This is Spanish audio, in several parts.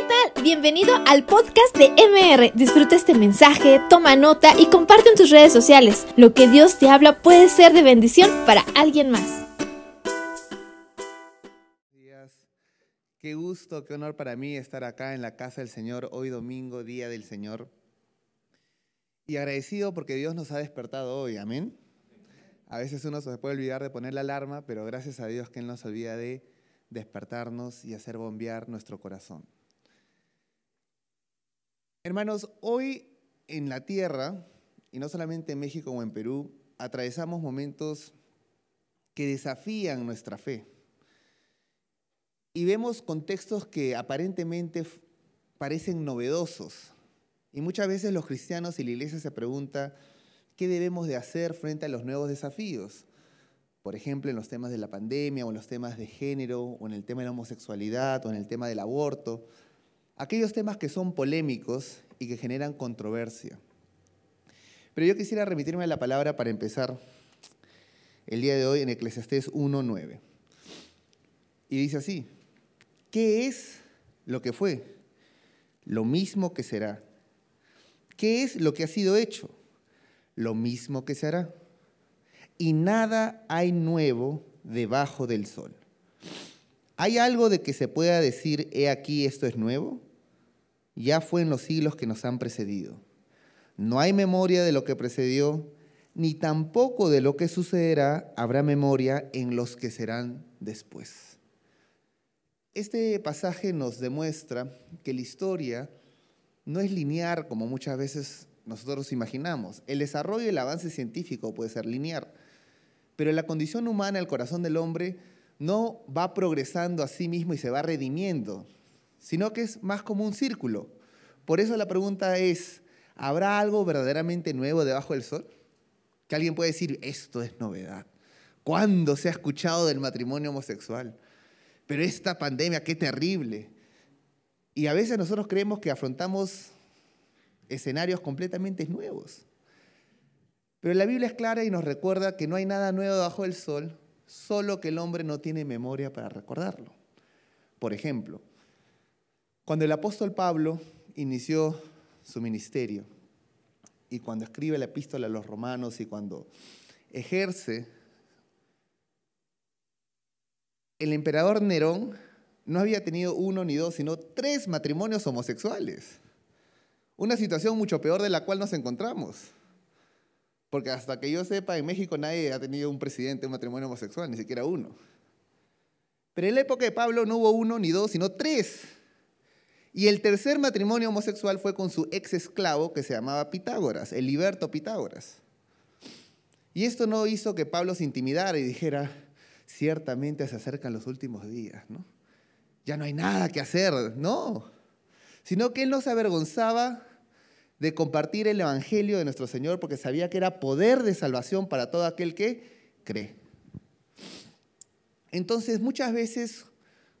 ¿qué tal? Bienvenido al podcast de MR. Disfruta este mensaje, toma nota y comparte en tus redes sociales. Lo que Dios te habla puede ser de bendición para alguien más. Qué gusto, qué honor para mí estar acá en la casa del Señor hoy domingo, día del Señor. Y agradecido porque Dios nos ha despertado hoy, amén. A veces uno se puede olvidar de poner la alarma, pero gracias a Dios que Él nos olvida de despertarnos y hacer bombear nuestro corazón. Hermanos, hoy en la tierra, y no solamente en México o en Perú, atravesamos momentos que desafían nuestra fe. Y vemos contextos que aparentemente parecen novedosos. Y muchas veces los cristianos y la iglesia se pregunta, ¿qué debemos de hacer frente a los nuevos desafíos? Por ejemplo, en los temas de la pandemia, o en los temas de género, o en el tema de la homosexualidad, o en el tema del aborto. Aquellos temas que son polémicos y que generan controversia. Pero yo quisiera remitirme a la palabra para empezar el día de hoy en Eclesiastés 1.9. Y dice así, ¿qué es lo que fue? Lo mismo que será. ¿Qué es lo que ha sido hecho? Lo mismo que se hará. Y nada hay nuevo debajo del sol. ¿Hay algo de que se pueda decir, he aquí, esto es nuevo? Ya fue en los siglos que nos han precedido. No hay memoria de lo que precedió, ni tampoco de lo que sucederá habrá memoria en los que serán después. Este pasaje nos demuestra que la historia no es lineal como muchas veces nosotros imaginamos. El desarrollo y el avance científico puede ser lineal, pero la condición humana, el corazón del hombre, no va progresando a sí mismo y se va redimiendo, sino que es más como un círculo. Por eso la pregunta es, ¿habrá algo verdaderamente nuevo debajo del sol? Que alguien puede decir, esto es novedad. ¿Cuándo se ha escuchado del matrimonio homosexual? Pero esta pandemia, qué terrible. Y a veces nosotros creemos que afrontamos escenarios completamente nuevos. Pero la Biblia es clara y nos recuerda que no hay nada nuevo debajo del sol, solo que el hombre no tiene memoria para recordarlo. Por ejemplo, cuando el apóstol Pablo inició su ministerio y cuando escribe la epístola a los romanos y cuando ejerce, el emperador Nerón no había tenido uno ni dos, sino tres matrimonios homosexuales. Una situación mucho peor de la cual nos encontramos. Porque hasta que yo sepa, en México nadie ha tenido un presidente de un matrimonio homosexual, ni siquiera uno. Pero en la época de Pablo no hubo uno ni dos, sino tres. Y el tercer matrimonio homosexual fue con su ex esclavo que se llamaba Pitágoras, el liberto Pitágoras. Y esto no hizo que Pablo se intimidara y dijera, ciertamente se acercan los últimos días, ¿no? Ya no hay nada que hacer, no. Sino que él no se avergonzaba de compartir el Evangelio de nuestro Señor porque sabía que era poder de salvación para todo aquel que cree. Entonces, muchas veces,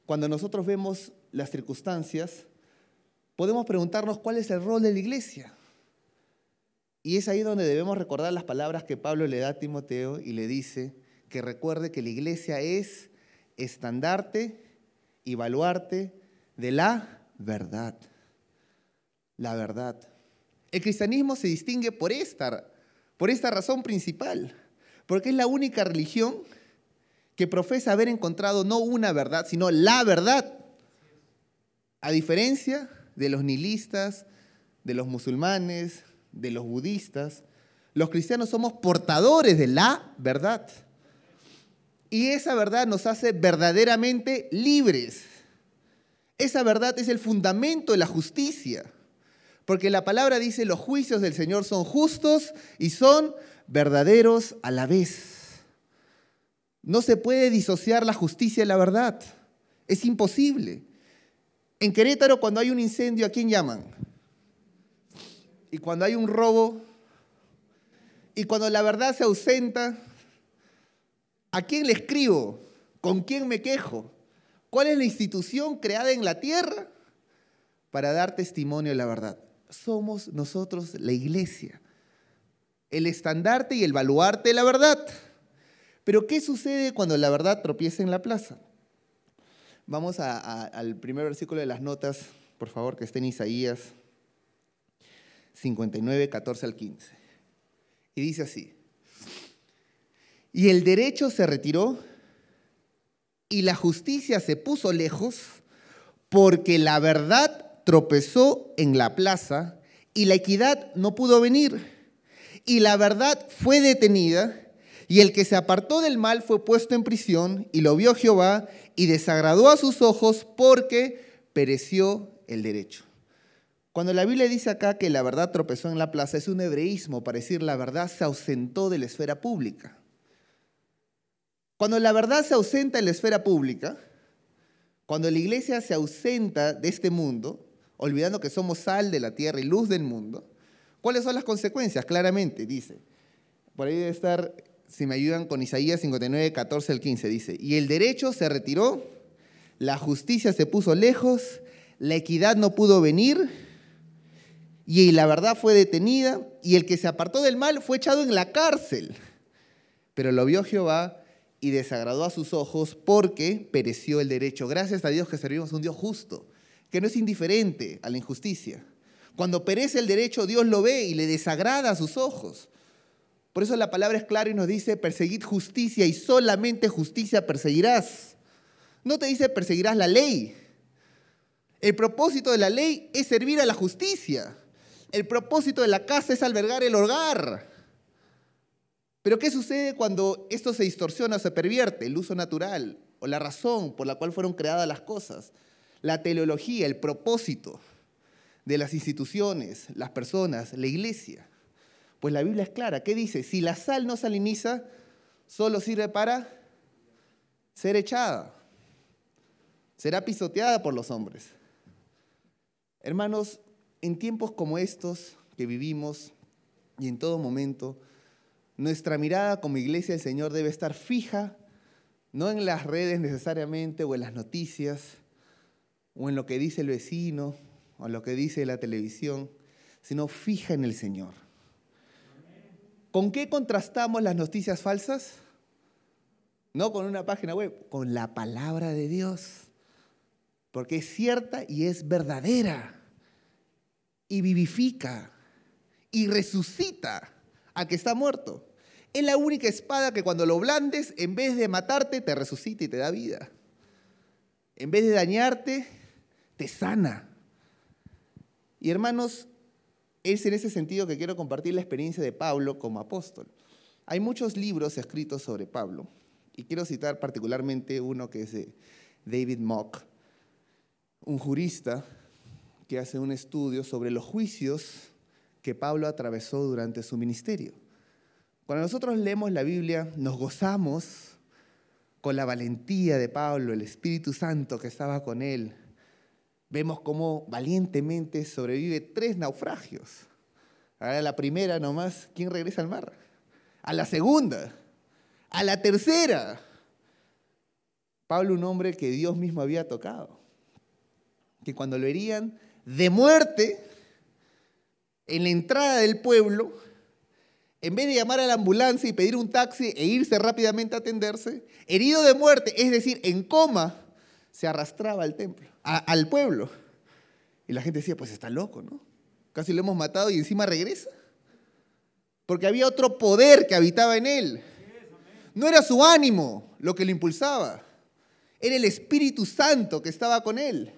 cuando nosotros vemos las circunstancias, podemos preguntarnos cuál es el rol de la iglesia. Y es ahí donde debemos recordar las palabras que Pablo le da a Timoteo y le dice que recuerde que la iglesia es estandarte y baluarte de la verdad. La verdad. El cristianismo se distingue por esta, por esta razón principal, porque es la única religión que profesa haber encontrado no una verdad, sino la verdad. A diferencia de los nihilistas, de los musulmanes, de los budistas, los cristianos somos portadores de la verdad. Y esa verdad nos hace verdaderamente libres. Esa verdad es el fundamento de la justicia. Porque la palabra dice, los juicios del Señor son justos y son verdaderos a la vez. No se puede disociar la justicia de la verdad. Es imposible. En Querétaro, cuando hay un incendio, ¿a quién llaman? Y cuando hay un robo, y cuando la verdad se ausenta, ¿a quién le escribo? ¿Con quién me quejo? ¿Cuál es la institución creada en la tierra para dar testimonio de la verdad? Somos nosotros la iglesia, el estandarte y el baluarte de la verdad. Pero ¿qué sucede cuando la verdad tropieza en la plaza? Vamos al primer versículo de las notas por favor, que esté en Isaías 59, 14 al 15. Y dice así, y el derecho se retiró y la justicia se puso lejos porque la verdad tropezó en la plaza y la equidad no pudo venir. Y la verdad fue detenida y el que se apartó del mal fue puesto en prisión y lo vio Jehová y desagradó a sus ojos porque pereció el derecho. Cuando la Biblia dice acá que la verdad tropezó en la plaza, es un hebreísmo para decir la verdad se ausentó de la esfera pública. Cuando la verdad se ausenta en la esfera pública, cuando la iglesia se ausenta de este mundo, olvidando que somos sal de la tierra y luz del mundo, ¿cuáles son las consecuencias? Claramente, dice. Por ahí debe estar, si me ayudan con Isaías 59, 14 al 15, dice, y el derecho se retiró, la justicia se puso lejos, la equidad no pudo venir, y la verdad fue detenida, y el que se apartó del mal fue echado en la cárcel. Pero lo vio Jehová y desagradó a sus ojos porque pereció el derecho. Gracias a Dios que servimos un Dios justo, que no es indiferente a la injusticia. Cuando perece el derecho, Dios lo ve y le desagrada a sus ojos. Por eso la palabra es clara y nos dice, perseguid justicia y solamente justicia perseguirás. No te dice perseguirás la ley. El propósito de la ley es servir a la justicia. El propósito de la casa es albergar el hogar. Pero ¿qué sucede cuando esto se distorsiona o se pervierte? El uso natural o la razón por la cual fueron creadas las cosas, la teleología, el propósito de las instituciones, las personas, la iglesia. Pues la Biblia es clara. ¿Qué dice? Si la sal no saliniza, solo sirve para ser echada. Será pisoteada por los hombres. Hermanos, en tiempos como estos que vivimos y en todo momento, nuestra mirada como iglesia del Señor debe estar fija, no en las redes necesariamente o en las noticias, o en lo que dice el vecino, o en lo que dice la televisión, sino fija en el Señor. ¿Con qué contrastamos las noticias falsas? No con una página web, con la palabra de Dios. Porque es cierta y es verdadera. Y vivifica y resucita a que está muerto. Es la única espada que cuando lo blandes, en vez de matarte, te resucita y te da vida. En vez de dañarte, te sana. Y hermanos, es en ese sentido que quiero compartir la experiencia de Pablo como apóstol. Hay muchos libros escritos sobre Pablo, y quiero citar particularmente uno que es de David Mock, un jurista que hace un estudio sobre los juicios que Pablo atravesó durante su ministerio. Cuando nosotros leemos la Biblia, nos gozamos con la valentía de Pablo, el Espíritu Santo que estaba con él. Vemos cómo valientemente sobrevive tres naufragios. A la primera nomás, ¿quién regresa al mar? A la segunda, a la tercera. Pablo, un hombre que Dios mismo había tocado, que cuando lo herían de muerte en la entrada del pueblo, en vez de llamar a la ambulancia y pedir un taxi e irse rápidamente a atenderse, herido de muerte, es decir, en coma, se arrastraba al templo, al pueblo. Y la gente decía, pues está loco, ¿no? Casi lo hemos matado y encima regresa. Porque había otro poder que habitaba en él. No era su ánimo lo que lo impulsaba, era el Espíritu Santo que estaba con él.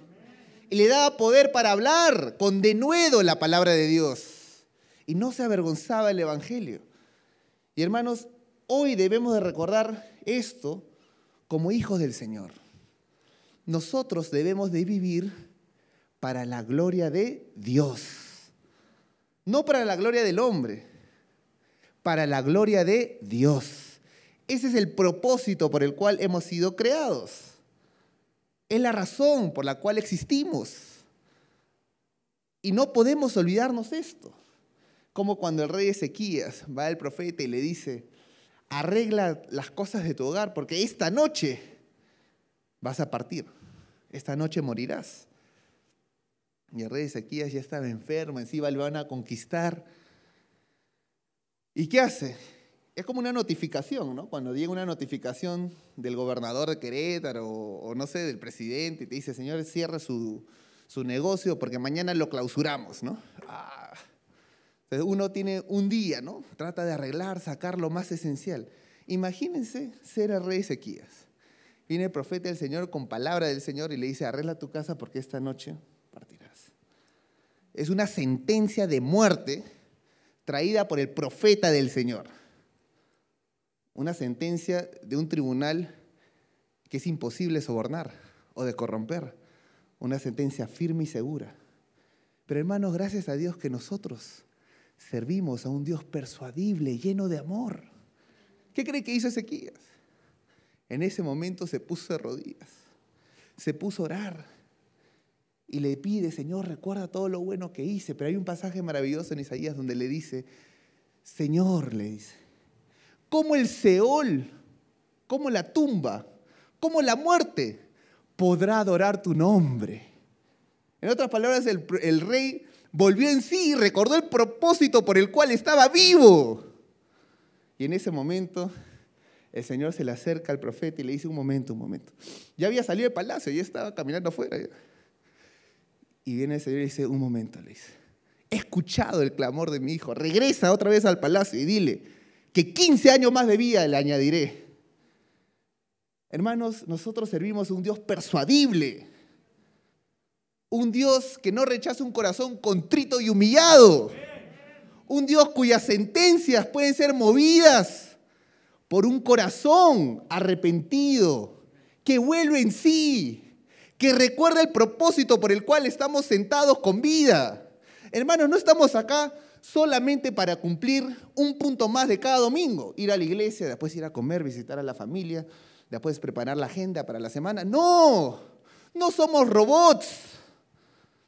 Y le daba poder para hablar con denuedo la palabra de Dios y no se avergonzaba el Evangelio. Y hermanos, hoy debemos de recordar esto como hijos del Señor. Nosotros debemos de vivir para la gloria de Dios, no para la gloria del hombre, para la gloria de Dios. Ese es el propósito por el cual hemos sido creados. Es la razón por la cual existimos. Y no podemos olvidarnos esto. Como cuando el rey Ezequías va al profeta y le dice, arregla las cosas de tu hogar porque esta noche vas a partir, esta noche morirás. Y rey Ezequías ya estaba enfermo, encima lo van a conquistar. ¿Y qué hace? Es como una notificación, ¿no? Cuando llega una notificación del gobernador de Querétaro o, no sé, del presidente y te dice, señor, cierre su, su negocio porque mañana lo clausuramos, ¿no? Ah. Entonces uno tiene un día, ¿no? Trata de arreglar, sacar lo más esencial. Imagínense ser el rey Ezequías. Viene el profeta del Señor con palabra del Señor y le dice, arregla tu casa porque esta noche partirás. Es una sentencia de muerte traída por el profeta del Señor. Una sentencia de un tribunal que es imposible sobornar o de corromper. Una sentencia firme y segura. Pero hermanos, gracias a Dios que nosotros servimos a un Dios persuadible, lleno de amor. ¿Qué cree que hizo Ezequías? En ese momento se puso de rodillas, se puso a orar y le pide, Señor, recuerda todo lo bueno que hice. Pero hay un pasaje maravilloso en Isaías donde le dice, Señor, le dice, como el Seol, como la tumba, como la muerte, podrá adorar tu nombre. En otras palabras, el, el rey volvió en sí y recordó el propósito por el cual estaba vivo. Y en ese momento el Señor se le acerca al profeta y le dice, un momento, un momento. Ya había salido del palacio, ya estaba caminando afuera. Y viene el Señor y dice, un momento, le dice, he escuchado el clamor de mi hijo, regresa otra vez al palacio y dile que 15 años más de vida le añadiré. Hermanos, nosotros servimos a un Dios persuadible, un Dios que no rechaza un corazón contrito y humillado, un Dios cuyas sentencias pueden ser movidas por un corazón arrepentido, que vuelve en sí, que recuerda el propósito por el cual estamos sentados con vida. Hermanos, no estamos acá solamente para cumplir un punto más de cada domingo, ir a la iglesia, después ir a comer, visitar a la familia, después preparar la agenda para la semana. No, no somos robots,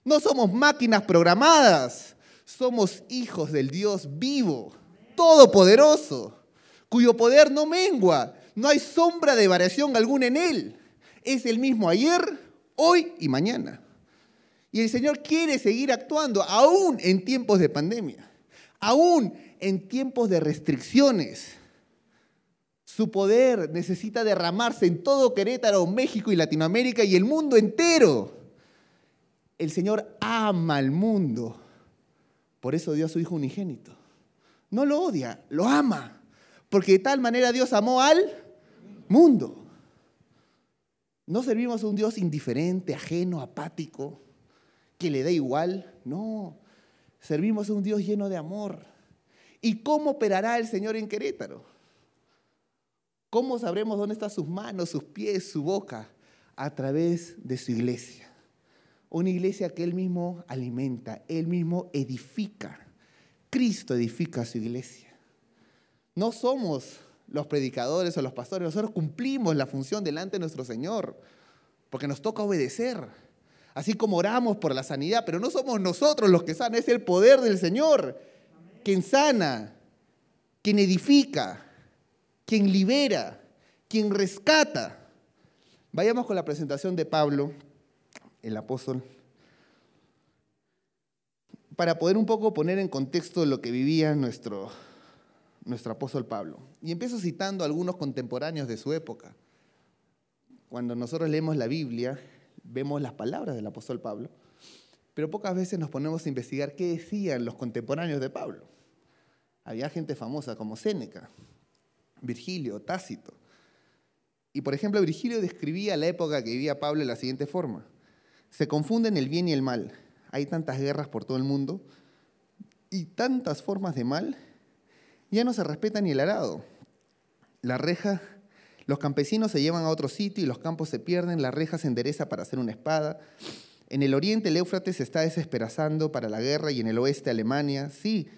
no somos máquinas programadas, somos hijos del Dios vivo, todopoderoso, cuyo poder no mengua, no hay sombra de variación alguna en él. Es el mismo ayer, hoy y mañana. Y el Señor quiere seguir actuando aún en tiempos de pandemia, aún en tiempos de restricciones. Su poder necesita derramarse en todo Querétaro, México y Latinoamérica y el mundo entero. El Señor ama al mundo. Por eso dio a su Hijo unigénito. No lo odia, lo ama. Porque de tal manera Dios amó al mundo. No servimos a un Dios indiferente, ajeno, apático, que le da igual. No, servimos a un Dios lleno de amor. ¿Y cómo operará el Señor en Querétaro? ¿Cómo sabremos dónde están sus manos, sus pies, su boca? A través de su iglesia. Una iglesia que Él mismo alimenta, Él mismo edifica. Cristo edifica su iglesia. No somos los predicadores o los pastores, nosotros cumplimos la función delante de nuestro Señor, porque nos toca obedecer. Así como oramos por la sanidad, pero no somos nosotros los que sanan, es el poder del Señor quien sana, quien edifica, quien libera, quien rescata. Vayamos con la presentación de Pablo, el apóstol, para poder un poco poner en contexto lo que vivía nuestro, nuestro apóstol Pablo. Y empiezo citando a algunos contemporáneos de su época. Cuando nosotros leemos la Biblia, vemos las palabras del apóstol Pablo, pero pocas veces nos ponemos a investigar qué decían los contemporáneos de Pablo. Había gente famosa como Séneca, Virgilio, Tácito. Y por ejemplo, Virgilio describía la época que vivía Pablo de la siguiente forma. Se confunden el bien y el mal. Hay tantas guerras por todo el mundo y tantas formas de mal ya no se respeta ni el arado. La reja, los campesinos se llevan a otro sitio y los campos se pierden, la reja se endereza para hacer una espada. En el oriente el Éufrates se está desesperazando para la guerra y en el oeste Alemania. Sí,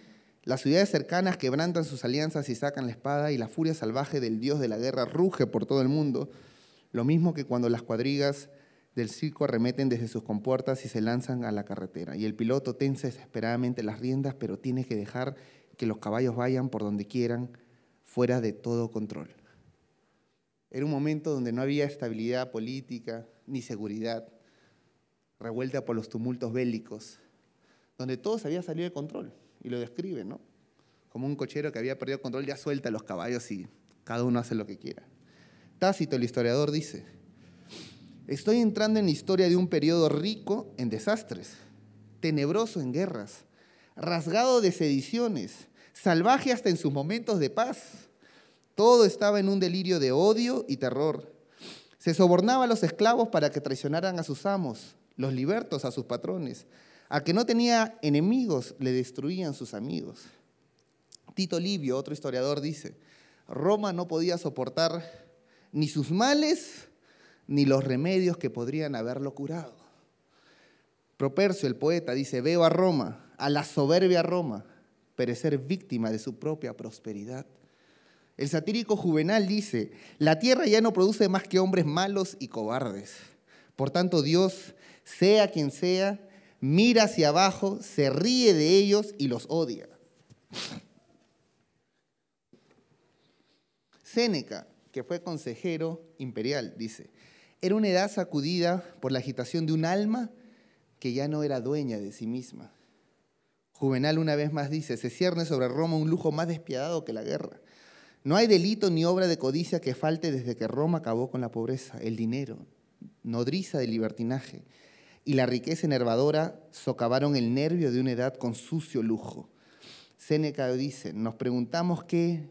las ciudades cercanas quebrantan sus alianzas y sacan la espada y la furia salvaje del dios de la guerra ruge por todo el mundo. Lo mismo que cuando las cuadrigas del circo arremeten desde sus compuertas y se lanzan a la carretera. Y el piloto tensa desesperadamente las riendas, pero tiene que dejar que los caballos vayan por donde quieran, fuera de todo control. Era un momento donde no había estabilidad política ni seguridad, revuelta por los tumultos bélicos, donde todo se había salido de control. Y lo describe, ¿no? Como un cochero que había perdido control, ya suelta los caballos y cada uno hace lo que quiera. Tácito, el historiador, dice, Estoy entrando en la historia de un periodo rico en desastres, tenebroso en guerras, rasgado de sediciones, salvaje hasta en sus momentos de paz. Todo estaba en un delirio de odio y terror. Se sobornaba a los esclavos para que traicionaran a sus amos, los libertos a sus patrones. A que no tenía enemigos, le destruían sus amigos. Tito Livio, otro historiador, dice, Roma no podía soportar ni sus males ni los remedios que podrían haberlo curado. Propercio, el poeta, dice, veo a Roma, a la soberbia Roma, perecer víctima de su propia prosperidad. El satírico Juvenal dice, la tierra ya no produce más que hombres malos y cobardes. Por tanto, Dios, sea quien sea, mira hacia abajo, se ríe de ellos y los odia. Séneca, que fue consejero imperial, dice, era una edad sacudida por la agitación de un alma que ya no era dueña de sí misma. Juvenal una vez más dice, se cierne sobre Roma un lujo más despiadado que la guerra. No hay delito ni obra de codicia que falte desde que Roma acabó con la pobreza, el dinero, nodriza de libertinaje, y la riqueza enervadora socavaron el nervio de una edad con sucio lujo. Séneca dice, nos preguntamos qué,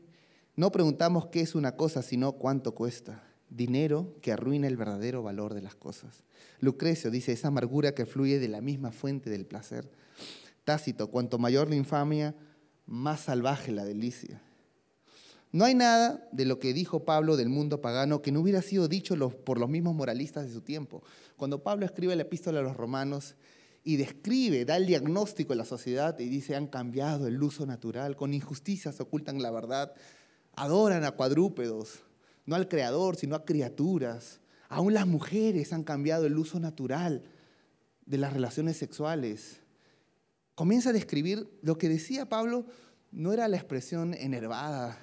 no preguntamos qué es una cosa, sino cuánto cuesta dinero que arruina el verdadero valor de las cosas. Lucrecio dice, esa amargura que fluye de la misma fuente del placer. Tácito, cuanto mayor la infamia, más salvaje la delicia. No hay nada de lo que dijo Pablo del mundo pagano que no hubiera sido dicho por los mismos moralistas de su tiempo. Cuando Pablo escribe la epístola a los romanos y describe, da el diagnóstico de la sociedad y dice, han cambiado el uso natural, con injusticias ocultan la verdad, adoran a cuadrúpedos, no al creador, sino a criaturas. Aún las mujeres han cambiado el uso natural de las relaciones sexuales. Comienza a describir lo que decía Pablo, no era la expresión enervada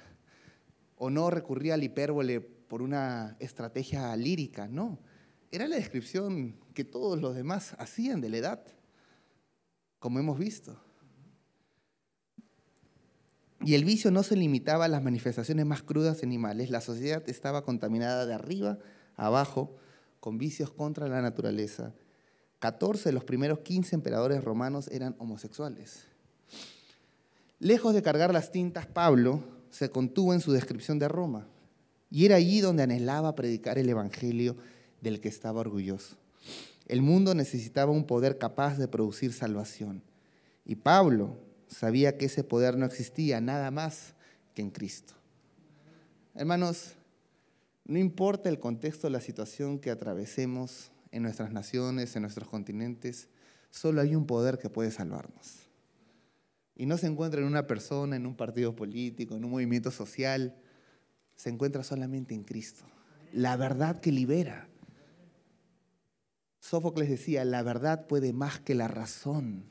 o no recurría al hipérbole por una estrategia lírica, no. Era la descripción que todos los demás hacían de la edad, como hemos visto. Y el vicio no se limitaba a las manifestaciones más crudas animales, la sociedad estaba contaminada de arriba abajo con vicios contra la naturaleza. 14 de los primeros 15 emperadores romanos eran homosexuales. Lejos de cargar las tintas, Pablo se contuvo en su descripción de Roma y era allí donde anhelaba predicar el Evangelio del que estaba orgulloso. El mundo necesitaba un poder capaz de producir salvación. Y Pablo, sabía que ese poder no existía nada más que en Cristo. Hermanos, no importa el contexto, la situación que atravesemos en nuestras naciones, en nuestros continentes, solo hay un poder que puede salvarnos. Y no se encuentra en una persona, en un partido político, en un movimiento social, se encuentra solamente en Cristo. La verdad que libera. Sófocles decía, la verdad puede más que la razón.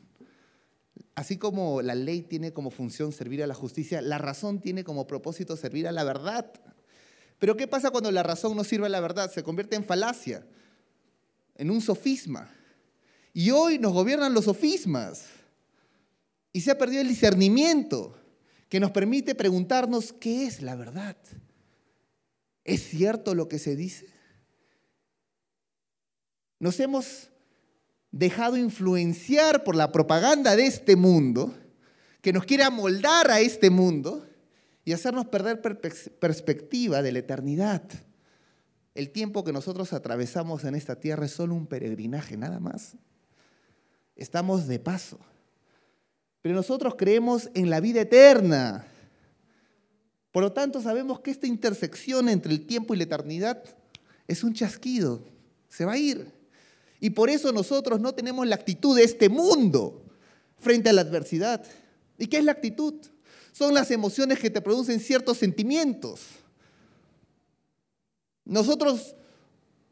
Así como la ley tiene como función servir a la justicia, la razón tiene como propósito servir a la verdad. Pero ¿qué pasa cuando la razón no sirve a la verdad? Se convierte en falacia, en un sofisma. Y hoy nos gobiernan los sofismas. Y se ha perdido el discernimiento que nos permite preguntarnos qué es la verdad. ¿Es cierto lo que se dice? Nos hemos dejado influenciar por la propaganda de este mundo, que nos quiere amoldar a este mundo y hacernos perder perspectiva de la eternidad. El tiempo que nosotros atravesamos en esta tierra es solo un peregrinaje, nada más. Estamos de paso. Pero nosotros creemos en la vida eterna. Por lo tanto, sabemos que esta intersección entre el tiempo y la eternidad es un chasquido. Se va a ir. Y por eso nosotros no tenemos la actitud de este mundo frente a la adversidad. ¿Y qué es la actitud? Son las emociones que te producen ciertos sentimientos. Nosotros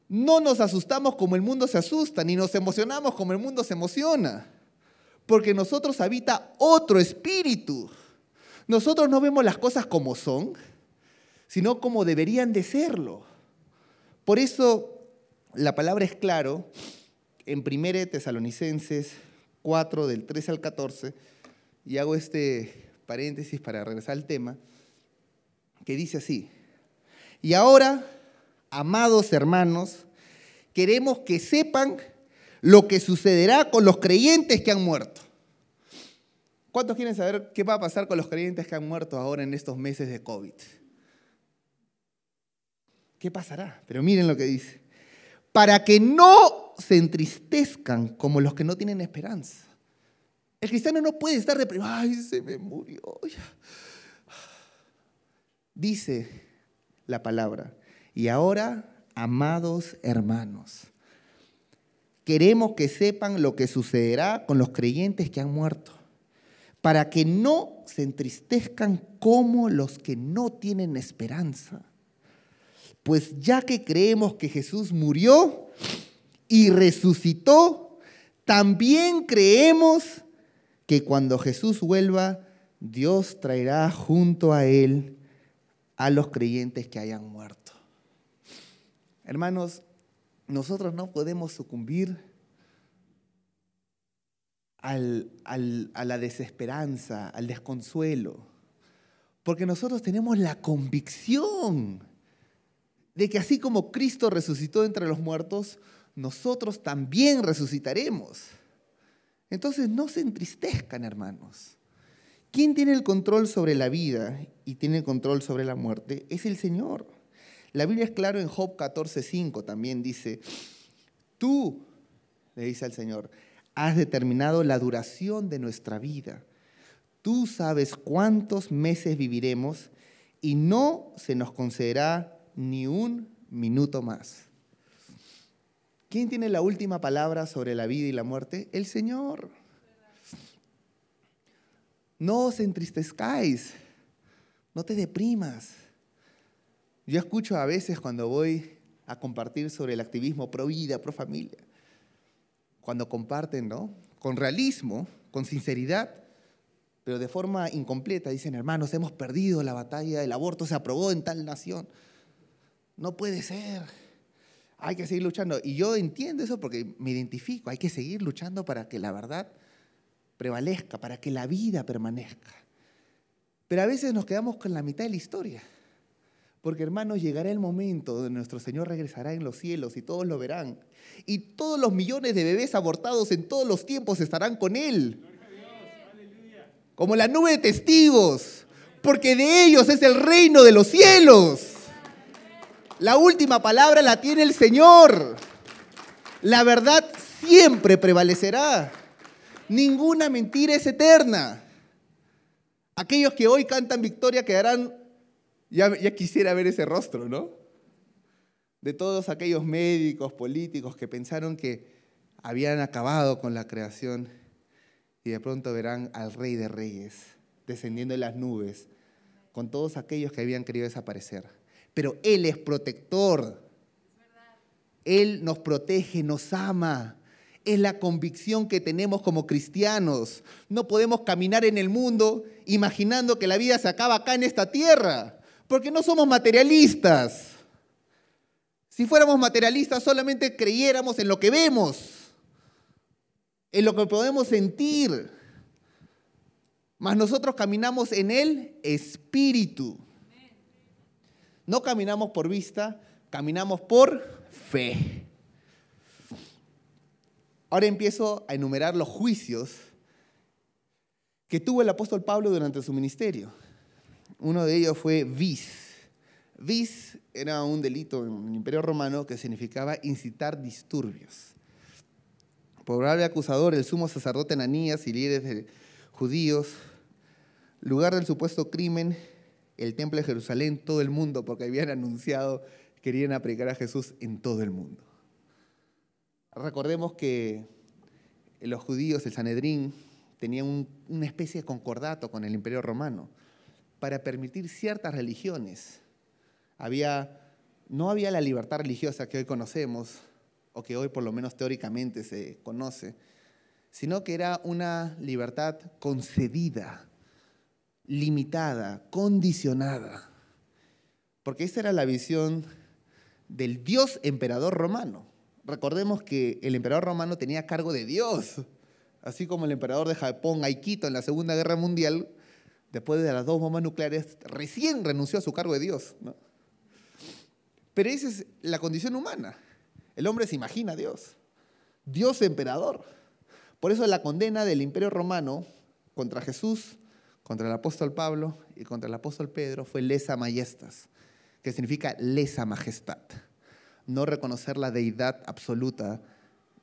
no nos asustamos como el mundo se asusta, ni nos emocionamos como el mundo se emociona, porque nosotros habita otro espíritu. Nosotros no vemos las cosas como son, sino como deberían de serlo. Por eso la palabra es claro en 1 Tesalonicenses 4, del 13 al 14, y hago este paréntesis para regresar al tema, que dice así, y ahora, amados hermanos, queremos que sepan lo que sucederá con los creyentes que han muerto. ¿Cuántos quieren saber qué va a pasar con los creyentes que han muerto ahora en estos meses de COVID? ¿Qué pasará? Pero miren lo que dice. Para que no se entristezcan como los que no tienen esperanza. El cristiano no puede estar deprimido. Ay, se me murió. Dice la palabra. Y ahora, amados hermanos, queremos que sepan lo que sucederá con los creyentes que han muerto, para que no se entristezcan como los que no tienen esperanza. Pues ya que creemos que Jesús murió y resucitó, también creemos que cuando Jesús vuelva, Dios traerá junto a él a los creyentes que hayan muerto. Hermanos, nosotros no podemos sucumbir a la desesperanza, al desconsuelo, porque nosotros tenemos la convicción de que así como Cristo resucitó entre los muertos, nosotros también resucitaremos. Entonces no se entristezcan, hermanos. ¿Quién tiene el control sobre la vida y tiene el control sobre la muerte? Es el Señor. La Biblia es claro en Job 14:5 también dice, tú, le dice al Señor, has determinado la duración de nuestra vida. Tú sabes cuántos meses viviremos y no se nos concederá ni un minuto más. ¿Quién tiene la última palabra sobre la vida y la muerte? El Señor. No os entristezcáis, no te deprimas. Yo escucho a veces cuando voy a compartir sobre el activismo pro vida, pro familia, cuando comparten, ¿no? Con realismo, con sinceridad, pero de forma incompleta, dicen, hermanos, hemos perdido la batalla, el aborto se aprobó en tal nación. No puede ser. Hay que seguir luchando. Y yo entiendo eso porque me identifico. Hay que seguir luchando para que la verdad prevalezca, para que la vida permanezca. Pero a veces nos quedamos con la mitad de la historia. Porque hermanos, llegará el momento donde nuestro Señor regresará en los cielos y todos lo verán. Y todos los millones de bebés abortados en todos los tiempos estarán con Él. Como la nube de testigos. Porque de ellos es el reino de los cielos. La última palabra la tiene el Señor. La verdad siempre prevalecerá. Ninguna mentira es eterna. Aquellos que hoy cantan victoria quedarán, ya, quisiera ver ese rostro, ¿no? De todos aquellos médicos, políticos que pensaron que habían acabado con la creación y de pronto verán al Rey de Reyes descendiendo de las nubes con todos aquellos que habían querido desaparecer. Pero Él es protector. Él nos protege, nos ama. Es la convicción que tenemos como cristianos. No podemos caminar en el mundo imaginando que la vida se acaba acá en esta tierra, porque no somos materialistas. Si fuéramos materialistas solamente creyéramos en lo que vemos, en lo que podemos sentir. Mas nosotros caminamos en el Espíritu. No caminamos por vista, caminamos por fe. Ahora empiezo a enumerar los juicios que tuvo el apóstol Pablo durante su ministerio. Uno de ellos fue vis. Vis era un delito en el Imperio Romano que significaba incitar disturbios. Por grave acusador, el sumo sacerdote Ananías y líderes de judíos, lugar del supuesto crimen, el templo de Jerusalén, todo el mundo, porque habían anunciado, querían aplicar a Jesús en todo el mundo. Recordemos que los judíos, el Sanedrín, tenían una especie de concordato con el imperio romano para permitir ciertas religiones. Había, no había la libertad religiosa que hoy conocemos, o que hoy por lo menos teóricamente se conoce, sino que era una libertad concedida, limitada, condicionada. Porque esa era la visión del Dios emperador romano. Recordemos que el emperador romano tenía cargo de Dios, así como el emperador de Japón, Aikito, en la Segunda Guerra Mundial, después de las dos bombas nucleares, recién renunció a su cargo de Dios. Pero esa es la condición humana. El hombre se imagina a Dios. Dios emperador. Por eso la condena del imperio romano contra Jesús, contra el apóstol Pablo y contra el apóstol Pedro fue lesa majestas, que significa lesa majestad. No reconocer la deidad absoluta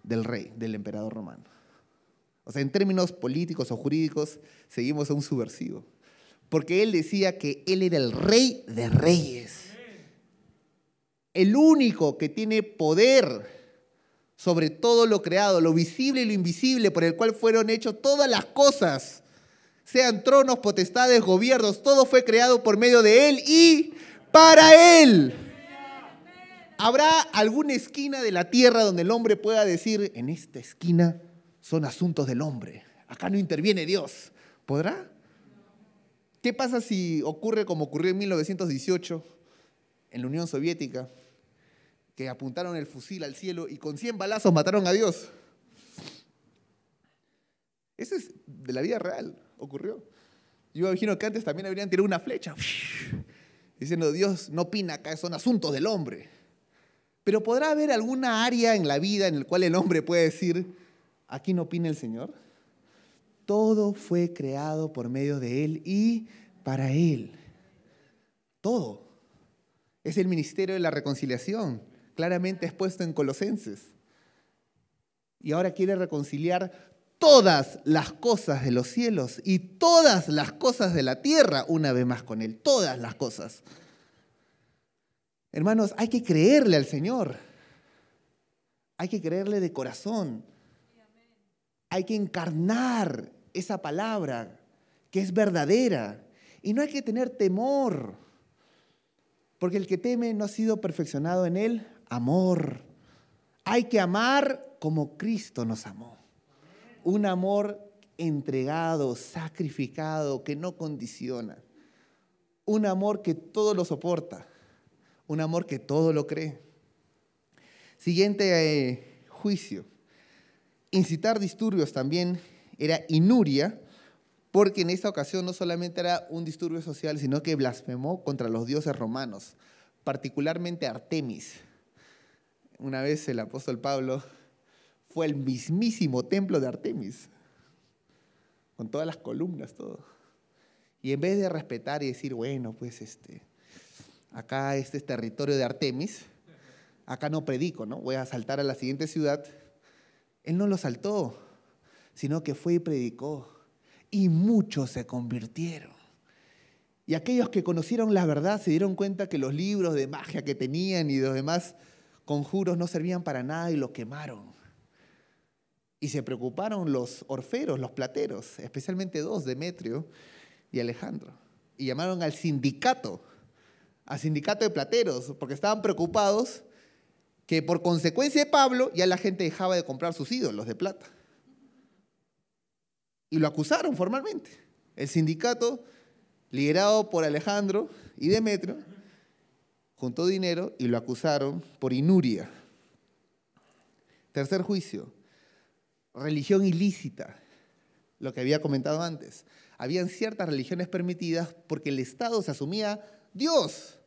del rey, del emperador romano. O sea, en términos políticos o jurídicos, seguimos a un subversivo. Porque él decía que él era el rey de reyes. El único que tiene poder sobre todo lo creado, lo visible y lo invisible, por el cual fueron hechas todas las cosas, sean tronos, potestades, gobiernos, todo fue creado por medio de Él y para Él. ¿Habrá alguna esquina de la tierra donde el hombre pueda decir, en esta esquina son asuntos del hombre, acá no interviene Dios? ¿Podrá? ¿Qué pasa si ocurre como ocurrió en 1918 en la Unión Soviética? que apuntaron el fusil al cielo y con 100 balazos mataron a Dios. Eso es de la vida real, ocurrió. Yo imagino que antes también habrían tirado una flecha, diciendo, Dios no opina acá, son asuntos del hombre. Pero ¿podrá haber alguna área en la vida en la cual el hombre puede decir, aquí no opina el Señor? Todo fue creado por medio de Él y para Él. Todo. Es el ministerio de la reconciliación claramente expuesto en Colosenses. Y ahora quiere reconciliar todas las cosas de los cielos y todas las cosas de la tierra una vez más con Él, todas las cosas. Hermanos, hay que creerle al Señor. Hay que creerle de corazón. Hay que encarnar esa palabra que es verdadera. Y no hay que tener temor, porque el que teme no ha sido perfeccionado en él amor. Hay que amar como Cristo nos amó. Un amor entregado, sacrificado, que no condiciona. Un amor que todo lo soporta. Un amor que todo lo cree. Siguiente eh, juicio. Incitar disturbios también era inuria, porque en esta ocasión no solamente era un disturbio social, sino que blasfemó contra los dioses romanos, particularmente Artemis. Una vez el apóstol Pablo fue al mismísimo templo de Artemis, con todas las columnas, todo. Y en vez de respetar y decir, bueno, pues este, acá este es territorio de Artemis, acá no predico, ¿no? Voy a saltar a la siguiente ciudad. Él no lo saltó, sino que fue y predicó. Y muchos se convirtieron. Y aquellos que conocieron la verdad se dieron cuenta que los libros de magia que tenían y los demás conjuros no servían para nada y lo quemaron. Y se preocuparon los orferos, los plateros, especialmente dos, Demetrio y Alejandro. Y llamaron al sindicato, al sindicato de plateros, porque estaban preocupados que por consecuencia de Pablo ya la gente dejaba de comprar sus ídolos de plata. Y lo acusaron formalmente. El sindicato, liderado por Alejandro y Demetrio, juntó dinero y lo acusaron por inuria. Tercer juicio, religión ilícita, lo que había comentado antes. Habían ciertas religiones permitidas porque el Estado se asumía Dios.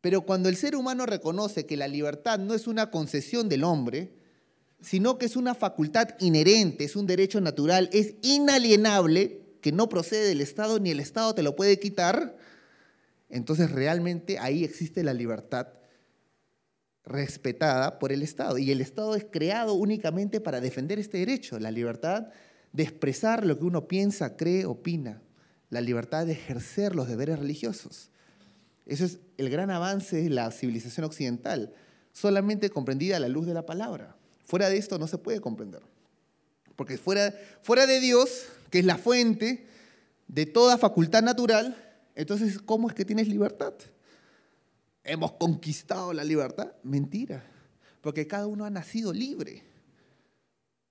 Pero cuando el ser humano reconoce que la libertad no es una concesión del hombre, sino que es una facultad inherente, es un derecho natural, es inalienable, que no procede del Estado ni el Estado te lo puede quitar, entonces realmente ahí existe la libertad respetada por el Estado. Y el Estado es creado únicamente para defender este derecho, la libertad de expresar lo que uno piensa, cree, opina, la libertad de ejercer los deberes religiosos. Eso es el gran avance de la civilización occidental, solamente comprendida a la luz de la palabra. Fuera de esto no se puede comprender. Porque fuera, fuera de Dios, que es la fuente de toda facultad natural, entonces, ¿cómo es que tienes libertad? ¿Hemos conquistado la libertad? Mentira, porque cada uno ha nacido libre.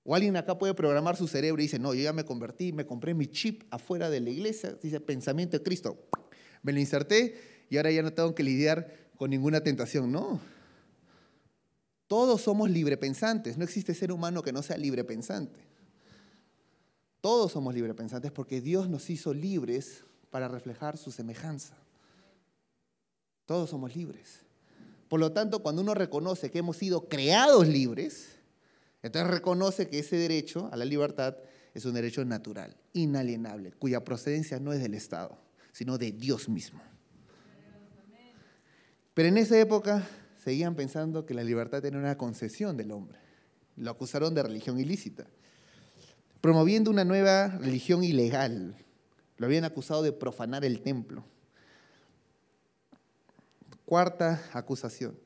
O alguien acá puede programar su cerebro y dice, no, yo ya me convertí, me compré mi chip afuera de la iglesia, dice pensamiento de Cristo. Me lo inserté y ahora ya no tengo que lidiar con ninguna tentación. No. Todos somos librepensantes. No existe ser humano que no sea librepensante. Todos somos librepensantes porque Dios nos hizo libres para reflejar su semejanza. Todos somos libres. Por lo tanto, cuando uno reconoce que hemos sido creados libres, entonces reconoce que ese derecho a la libertad es un derecho natural, inalienable, cuya procedencia no es del Estado, sino de Dios mismo. Pero en esa época seguían pensando que la libertad era una concesión del hombre. Lo acusaron de religión ilícita, promoviendo una nueva religión ilegal. Lo habían acusado de profanar el templo. Cuarta acusación,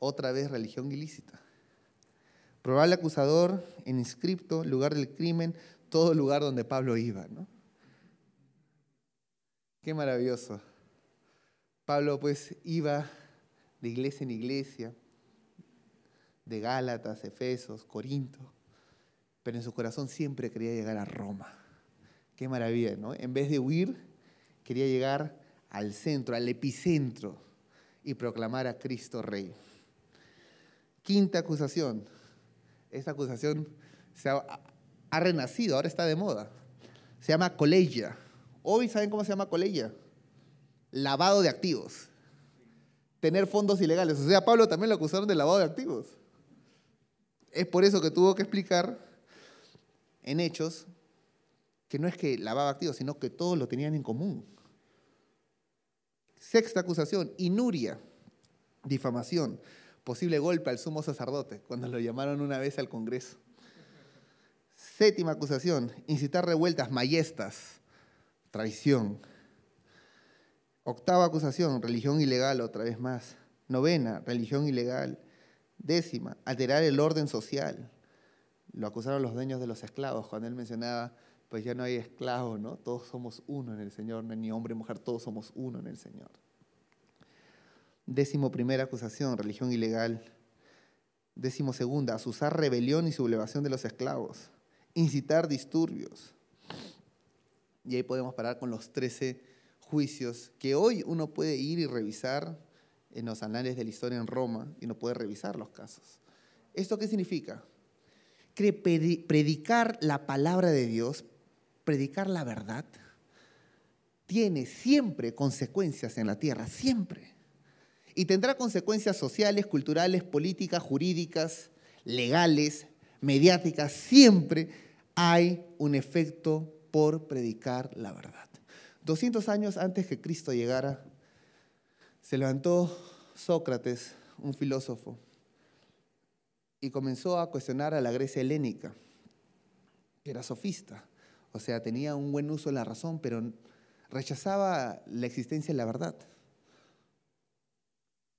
otra vez religión ilícita. Probable acusador en inscripto, lugar del crimen, todo lugar donde Pablo iba. ¿no? Qué maravilloso. Pablo pues iba de iglesia en iglesia, de Gálatas, Efesos, Corinto, pero en su corazón siempre quería llegar a Roma. Qué maravilla, ¿no? En vez de huir, quería llegar al centro, al epicentro y proclamar a Cristo Rey. Quinta acusación. Esta acusación se ha, renacido, ahora está de moda. Se llama colegia. Hoy, ¿saben cómo se llama colegia? Lavado de activos tener fondos ilegales. O sea, Pablo también lo acusaron de lavado de activos. Es por eso que tuvo que explicar en hechos que no es que lavaba activos, sino que todos lo tenían en común. Sexta acusación, inuria, difamación, posible golpe al sumo sacerdote, cuando lo llamaron una vez al Congreso. Séptima acusación, incitar revueltas, mayestas, traición. Octava acusación, religión ilegal, otra vez más. Novena, religión ilegal. Décima, alterar el orden social. Lo acusaron los dueños de los esclavos cuando él mencionaba, pues ya no hay esclavos, ¿no? Todos somos uno en el Señor, no hay ni hombre ni mujer, todos somos uno en el Señor. Décimo primera acusación, religión ilegal. Décimo segunda, asusar rebelión y sublevación de los esclavos. Incitar disturbios. Y ahí podemos parar con los trece juicios que hoy uno puede ir y revisar en los anales de la historia en Roma y uno puede revisar los casos. ¿Esto qué significa? Que predicar la palabra de Dios, predicar la verdad, tiene siempre consecuencias en la tierra, siempre. Y tendrá consecuencias sociales, culturales, políticas, jurídicas, legales, mediáticas. Siempre hay un efecto por predicar la verdad. 200 años antes que Cristo llegara, se levantó Sócrates, un filósofo, y comenzó a cuestionar a la Grecia helénica, que era sofista, o sea, tenía un buen uso de la razón, pero rechazaba la existencia de la verdad.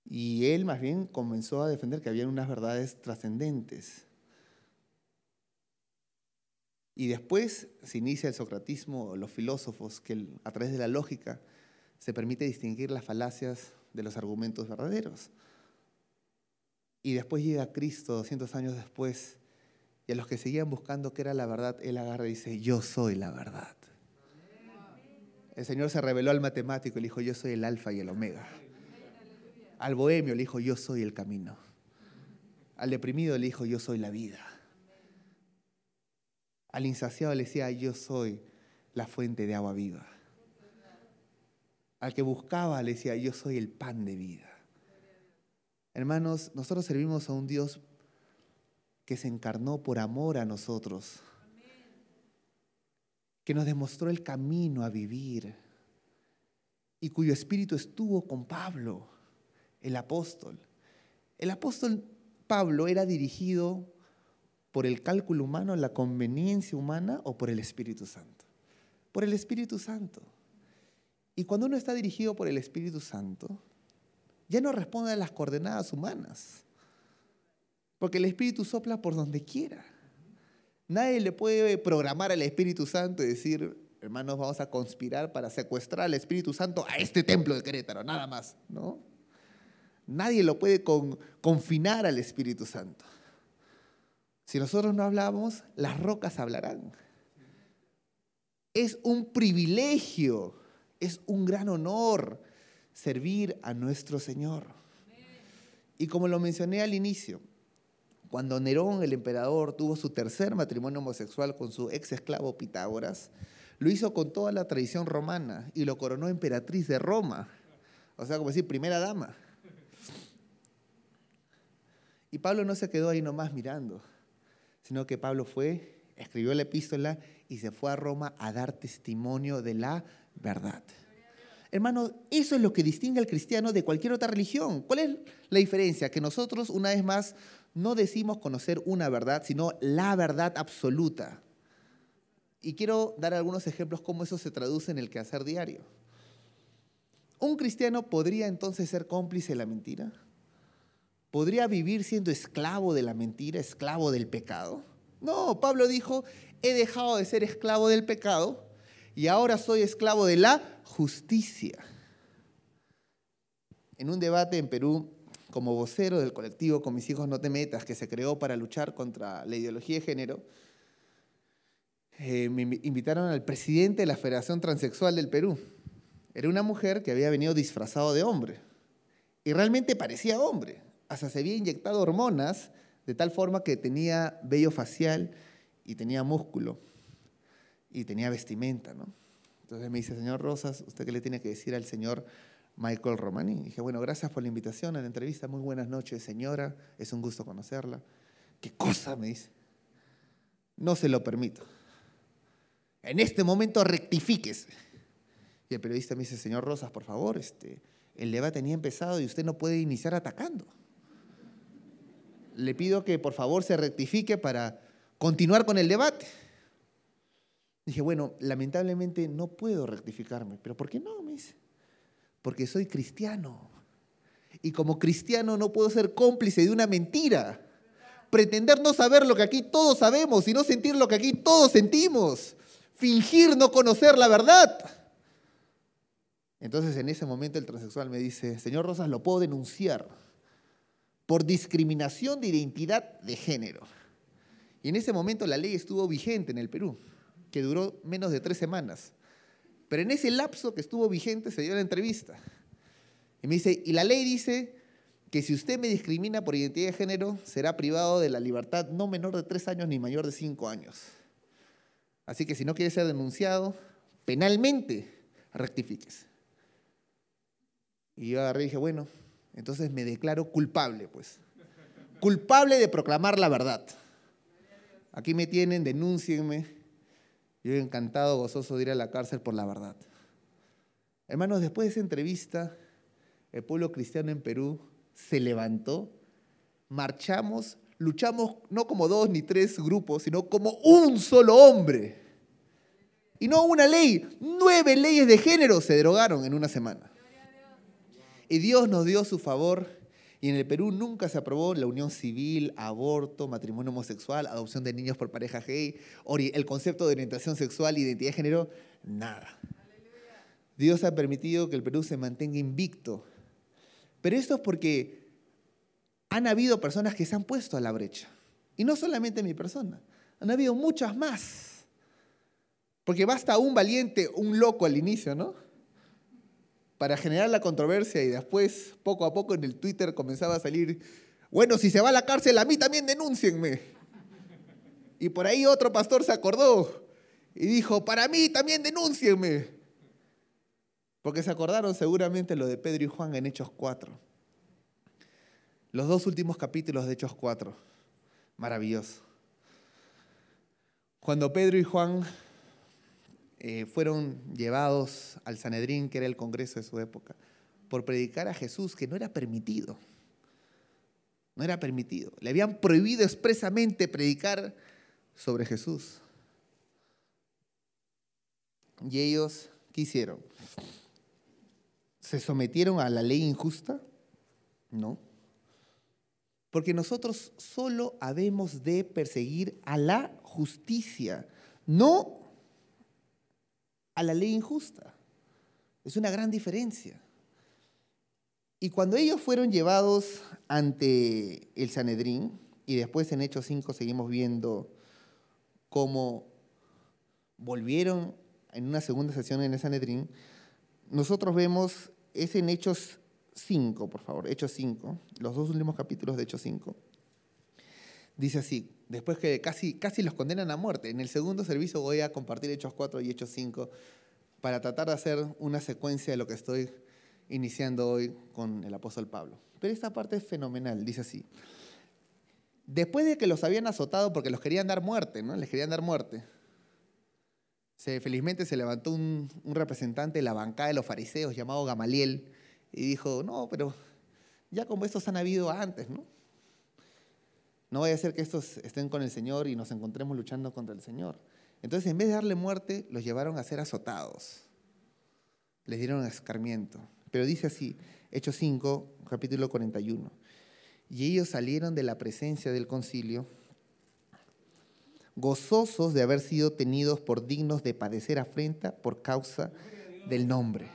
Y él más bien comenzó a defender que había unas verdades trascendentes. Y después se inicia el socratismo, los filósofos, que a través de la lógica se permite distinguir las falacias de los argumentos verdaderos. Y después llega Cristo 200 años después, y a los que seguían buscando qué era la verdad, Él agarra y dice, yo soy la verdad. El Señor se reveló al matemático y le dijo, yo soy el alfa y el omega. Al bohemio le dijo, yo soy el camino. Al deprimido le dijo, yo soy la vida. Al insaciado le decía, yo soy la fuente de agua viva. Al que buscaba le decía, yo soy el pan de vida. Hermanos, nosotros servimos a un Dios que se encarnó por amor a nosotros, que nos demostró el camino a vivir y cuyo espíritu estuvo con Pablo, el apóstol. El apóstol Pablo era dirigido ¿Por el cálculo humano, la conveniencia humana o por el Espíritu Santo? Por el Espíritu Santo. Y cuando uno está dirigido por el Espíritu Santo, ya no responde a las coordenadas humanas. Porque el Espíritu sopla por donde quiera. Nadie le puede programar al Espíritu Santo y decir, hermanos, vamos a conspirar para secuestrar al Espíritu Santo a este templo de Querétaro, nada más, ¿no? Nadie lo puede confinar al Espíritu Santo. Si nosotros no hablamos, las rocas hablarán. Es un privilegio, es un gran honor servir a nuestro Señor. Y como lo mencioné al inicio, cuando Nerón, el emperador, tuvo su tercer matrimonio homosexual con su ex esclavo Pitágoras, lo hizo con toda la tradición romana y lo coronó emperatriz de Roma. O sea, como decir, primera dama. Y Pablo no se quedó ahí nomás mirando, sino que Pablo fue, escribió la epístola y se fue a Roma a dar testimonio de la verdad. Hermano, eso es lo que distingue al cristiano de cualquier otra religión. ¿Cuál es la diferencia? Que nosotros, una vez más, no decimos conocer una verdad, sino la verdad absoluta. Y quiero dar algunos ejemplos cómo eso se traduce en el quehacer diario. ¿Un cristiano podría entonces ser cómplice de la mentira? ¿Podría vivir siendo esclavo de la mentira, esclavo del pecado? No, Pablo dijo, he dejado de ser esclavo del pecado y ahora soy esclavo de la justicia. En un debate en Perú, como vocero del colectivo Con mis hijos no te metas, que se creó para luchar contra la ideología de género, eh, me invitaron al presidente de la Federación Transexual del Perú. Era una mujer que había venido disfrazado de hombre. Y realmente parecía hombre. Hasta se había inyectado hormonas de tal forma que tenía vello facial y tenía músculo y tenía vestimenta, ¿no? Entonces me dice, señor Rosas, ¿usted qué le tiene que decir al señor Michael Romani? Y dije, bueno, gracias por la invitación a la entrevista. Muy buenas noches, señora. Es un gusto conocerla. ¿Qué cosa? Me dice. No se lo permito. En este momento rectifíquese. Y el periodista me dice, señor Rosas, por favor, este, el debate ni ha empezado y usted no puede iniciar atacando. Le pido que por favor se rectifique para continuar con el debate. Dije, bueno, lamentablemente no puedo rectificarme. ¿Pero por qué no? Me dice. Porque soy cristiano. Y como cristiano no puedo ser cómplice de una mentira. Pretender no saber lo que aquí todos sabemos y no sentir lo que aquí todos sentimos. Fingir no conocer la verdad. Entonces en ese momento el transexual me dice, señor Rosas, lo puedo denunciar por discriminación de identidad de género. Y en ese momento la ley estuvo vigente en el Perú, que duró menos de tres semanas. Pero en ese lapso que estuvo vigente se dio la entrevista. Y me dice, y la ley dice que si usted me discrimina por identidad de género, será privado de la libertad no menor de tres años ni mayor de cinco años. Así que si no quiere ser denunciado penalmente, rectifíquese. Y yo agarré y dije, bueno, entonces me declaro culpable, pues. Culpable de proclamar la verdad. Aquí me tienen, denúncienme. Yo encantado, gozoso de ir a la cárcel por la verdad. Hermanos, después de esa entrevista, el pueblo cristiano en Perú se levantó, marchamos, luchamos no como dos ni tres grupos, sino como un solo hombre. Y no una ley, nueve leyes de género se derogaron en una semana. Y Dios nos dio su favor. Y en el Perú nunca se aprobó la unión civil, aborto, matrimonio homosexual, adopción de niños por pareja gay, el concepto de orientación sexual, identidad de género, nada. Dios ha permitido que el Perú se mantenga invicto. Pero esto es porque han habido personas que se han puesto a la brecha. Y no solamente mi persona, han habido muchas más. Porque basta un valiente, un loco al inicio, ¿no? Para generar la controversia y después, poco a poco, en el Twitter comenzaba a salir, bueno, si se va a la cárcel, a mí también denúncienme. Y por ahí otro pastor se acordó y dijo, para mí también denúncienme. Porque se acordaron seguramente lo de Pedro y Juan en Hechos 4. Los dos últimos capítulos de Hechos 4. Maravilloso. Cuando Pedro y Juan eh, fueron llevados al Sanedrín, que era el Congreso de su época, por predicar a Jesús, que no era permitido. No era permitido. Le habían prohibido expresamente predicar sobre Jesús. Y ellos, ¿qué hicieron? ¿Se sometieron a la ley injusta? No. Porque nosotros solo habemos de perseguir a la justicia, no a la ley injusta. Es una gran diferencia. Y cuando ellos fueron llevados ante el Sanedrín, y después en Hechos 5 seguimos viendo cómo volvieron en una segunda sesión en el Sanedrín, nosotros vemos, es en Hechos 5, por favor, Hechos 5, los dos últimos capítulos de Hechos 5. Dice así, después que casi, casi los condenan a muerte. En el segundo servicio voy a compartir Hechos 4 y Hechos 5 para tratar de hacer una secuencia de lo que estoy iniciando hoy con el apóstol Pablo. Pero esta parte es fenomenal, dice así. Después de que los habían azotado porque los querían dar muerte, ¿no? Les querían dar muerte. Se, felizmente se levantó un, un representante de la bancada de los fariseos llamado Gamaliel y dijo, no, pero ya como estos han habido antes, ¿no? No vaya a ser que estos estén con el Señor y nos encontremos luchando contra el Señor. Entonces, en vez de darle muerte, los llevaron a ser azotados. Les dieron escarmiento. Pero dice así, Hechos 5, capítulo 41. Y ellos salieron de la presencia del concilio, gozosos de haber sido tenidos por dignos de padecer afrenta por causa del nombre.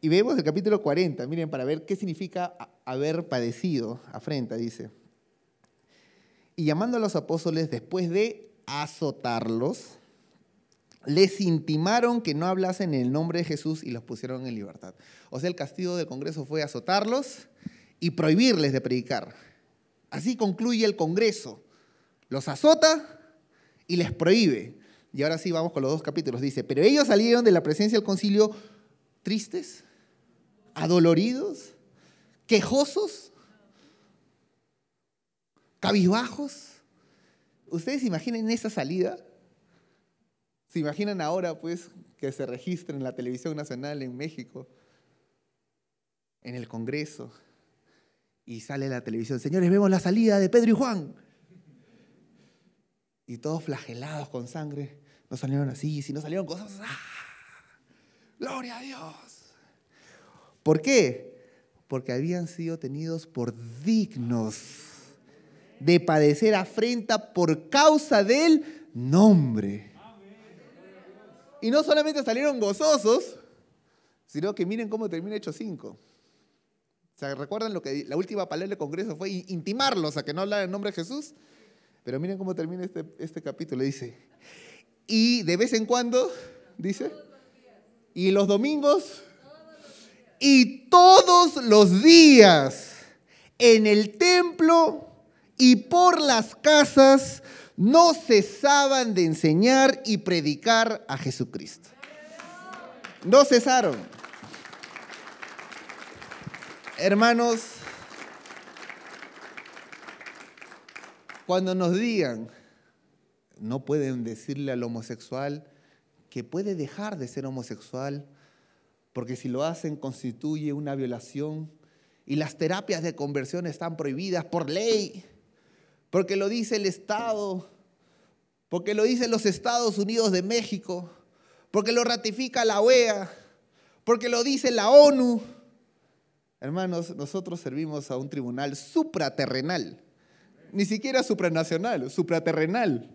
Y vemos el capítulo 40, miren, para ver qué significa haber padecido afrenta, dice. Y llamando a los apóstoles después de azotarlos, les intimaron que no hablasen en el nombre de Jesús y los pusieron en libertad. O sea, el castigo del Congreso fue azotarlos y prohibirles de predicar. Así concluye el Congreso. Los azota y les prohíbe. Y ahora sí vamos con los dos capítulos. Dice, pero ellos salieron de la presencia del concilio tristes, adoloridos, quejosos, cabizbajos. ¿Ustedes imaginen esa salida? ¿Se imaginan ahora, pues, que se registre en la televisión nacional en México, en el Congreso, y sale la televisión, señores, vemos la salida de Pedro y Juan. Y todos flagelados con sangre. No salieron así, si no salieron cosas. ¡ah! ¡Gloria a Dios! ¿Por qué? Porque habían sido tenidos por dignos de padecer afrenta por causa del nombre. Y no solamente salieron gozosos, sino que miren cómo termina Hechos 5. O sea, ¿recuerdan lo que la última palabra del Congreso fue intimarlos a que no hablaran en nombre de Jesús? Pero miren cómo termina este, este capítulo. Dice, y de vez en cuando, dice, y los domingos, y todos los días en el templo y por las casas no cesaban de enseñar y predicar a Jesucristo. No cesaron. Hermanos, cuando nos digan, no pueden decirle al homosexual que puede dejar de ser homosexual, porque si lo hacen constituye una violación y las terapias de conversión están prohibidas por ley, porque lo dice el Estado, porque lo dicen los Estados Unidos de México, porque lo ratifica la OEA, porque lo dice la ONU. Hermanos, nosotros servimos a un tribunal supraterrenal, ni siquiera supranacional, supraterrenal.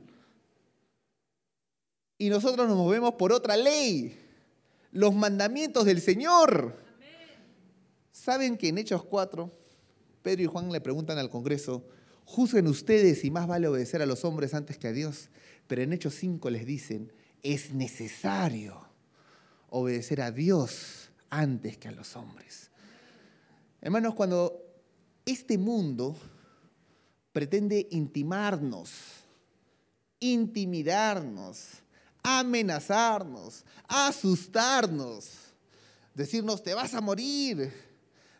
Y nosotros nos movemos por otra ley, los mandamientos del Señor. ¿Saben que en Hechos 4, Pedro y Juan le preguntan al Congreso, juzguen ustedes si más vale obedecer a los hombres antes que a Dios? Pero en Hechos 5 les dicen, es necesario obedecer a Dios antes que a los hombres. Hermanos, cuando este mundo pretende intimarnos, intimidarnos, amenazarnos, asustarnos, decirnos, te vas a morir,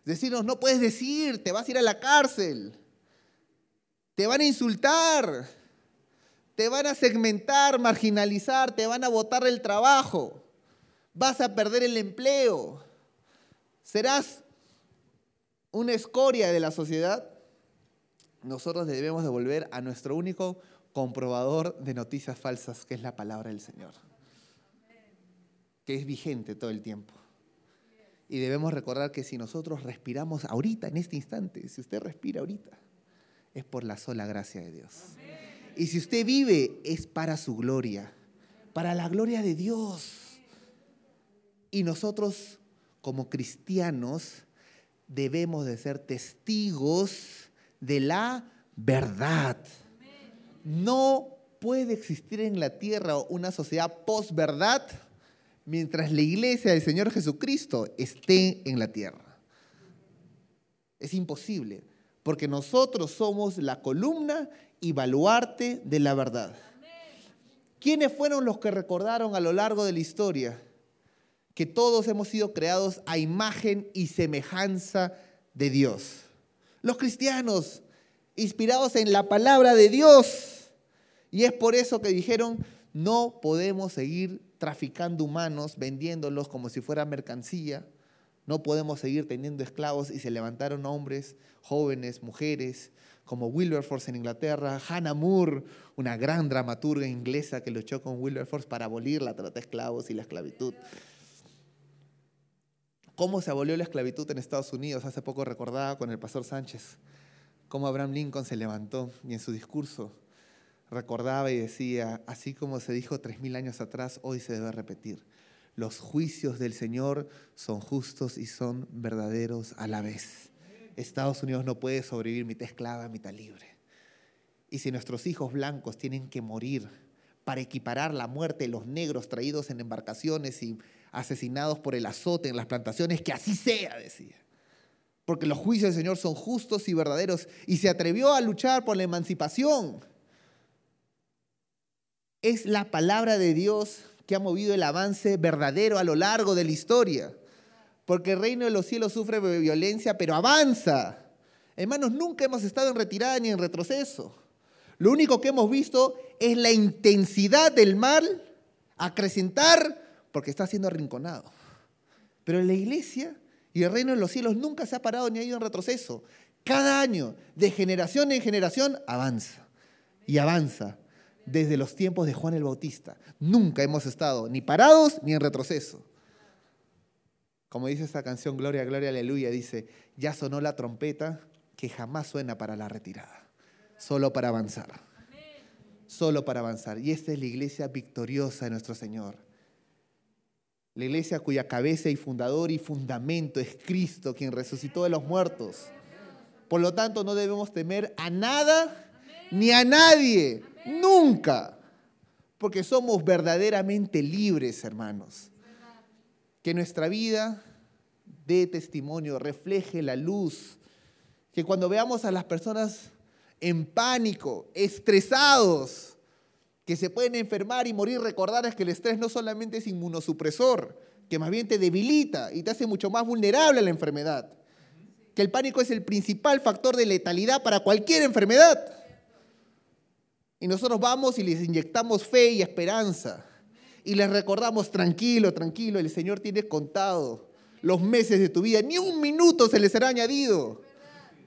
decirnos, no puedes decir, te vas a ir a la cárcel, te van a insultar, te van a segmentar, marginalizar, te van a botar el trabajo, vas a perder el empleo, serás una escoria de la sociedad, nosotros debemos devolver a nuestro único comprobador de noticias falsas, que es la palabra del Señor, que es vigente todo el tiempo. Y debemos recordar que si nosotros respiramos ahorita, en este instante, si usted respira ahorita, es por la sola gracia de Dios. Y si usted vive, es para su gloria, para la gloria de Dios. Y nosotros, como cristianos, debemos de ser testigos de la verdad. No puede existir en la tierra una sociedad post-verdad mientras la iglesia del Señor Jesucristo esté en la tierra. Es imposible, porque nosotros somos la columna y baluarte de la verdad. ¿Quiénes fueron los que recordaron a lo largo de la historia? que todos hemos sido creados a imagen y semejanza de Dios. Los cristianos, inspirados en la palabra de Dios. Y es por eso que dijeron, no podemos seguir traficando humanos, vendiéndolos como si fuera mercancía. No podemos seguir teniendo esclavos y se levantaron hombres, jóvenes, mujeres, como Wilberforce en Inglaterra, Hannah Moore, una gran dramaturga inglesa que luchó con Wilberforce para abolir la trata de esclavos y la esclavitud. ¿Cómo se abolió la esclavitud en Estados Unidos? Hace poco recordaba con el pastor Sánchez cómo Abraham Lincoln se levantó y en su discurso recordaba y decía, así como se dijo tres mil años atrás, hoy se debe repetir. Los juicios del Señor son justos y son verdaderos a la vez. Estados Unidos no puede sobrevivir mitad esclava, mitad libre. Y si nuestros hijos blancos tienen que morir para equiparar la muerte de los negros traídos en embarcaciones y asesinados por el azote en las plantaciones, que así sea, decía. Porque los juicios del Señor son justos y verdaderos. Y se atrevió a luchar por la emancipación. Es la palabra de Dios que ha movido el avance verdadero a lo largo de la historia. Porque el reino de los cielos sufre violencia, pero avanza. Hermanos, nunca hemos estado en retirada ni en retroceso. Lo único que hemos visto es la intensidad del mal acrecentar porque está siendo arrinconado. Pero la iglesia y el reino de los cielos nunca se ha parado ni ha ido en retroceso. Cada año, de generación en generación, avanza y avanza desde los tiempos de Juan el Bautista. Nunca hemos estado ni parados ni en retroceso. Como dice esta canción, Gloria, Gloria, Aleluya, dice, ya sonó la trompeta que jamás suena para la retirada, solo para avanzar. Solo para avanzar. Y esta es la iglesia victoriosa de nuestro Señor. La iglesia cuya cabeza y fundador y fundamento es Cristo, quien resucitó de los muertos. Por lo tanto, no debemos temer a nada ni a nadie, nunca, porque somos verdaderamente libres, hermanos. Que nuestra vida dé testimonio, refleje la luz. Que cuando veamos a las personas en pánico, estresados, que se pueden enfermar y morir, recordar que el estrés no solamente es inmunosupresor, que más bien te debilita y te hace mucho más vulnerable a la enfermedad. Que el pánico es el principal factor de letalidad para cualquier enfermedad. Y nosotros vamos y les inyectamos fe y esperanza. Y les recordamos, tranquilo, tranquilo, el Señor tiene contado los meses de tu vida. Ni un minuto se les será añadido.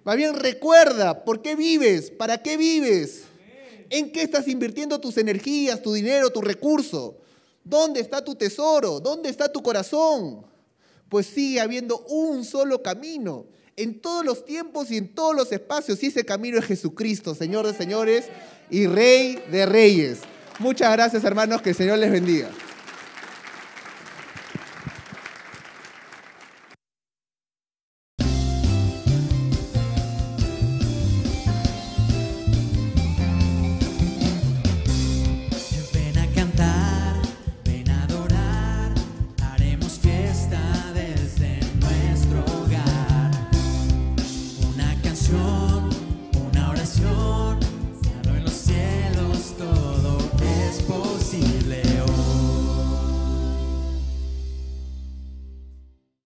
Más bien recuerda, ¿por qué vives? ¿Para qué vives? ¿En qué estás invirtiendo tus energías, tu dinero, tu recurso? ¿Dónde está tu tesoro? ¿Dónde está tu corazón? Pues sigue habiendo un solo camino en todos los tiempos y en todos los espacios. Y ese camino es Jesucristo, Señor de señores y Rey de reyes. Muchas gracias hermanos, que el Señor les bendiga.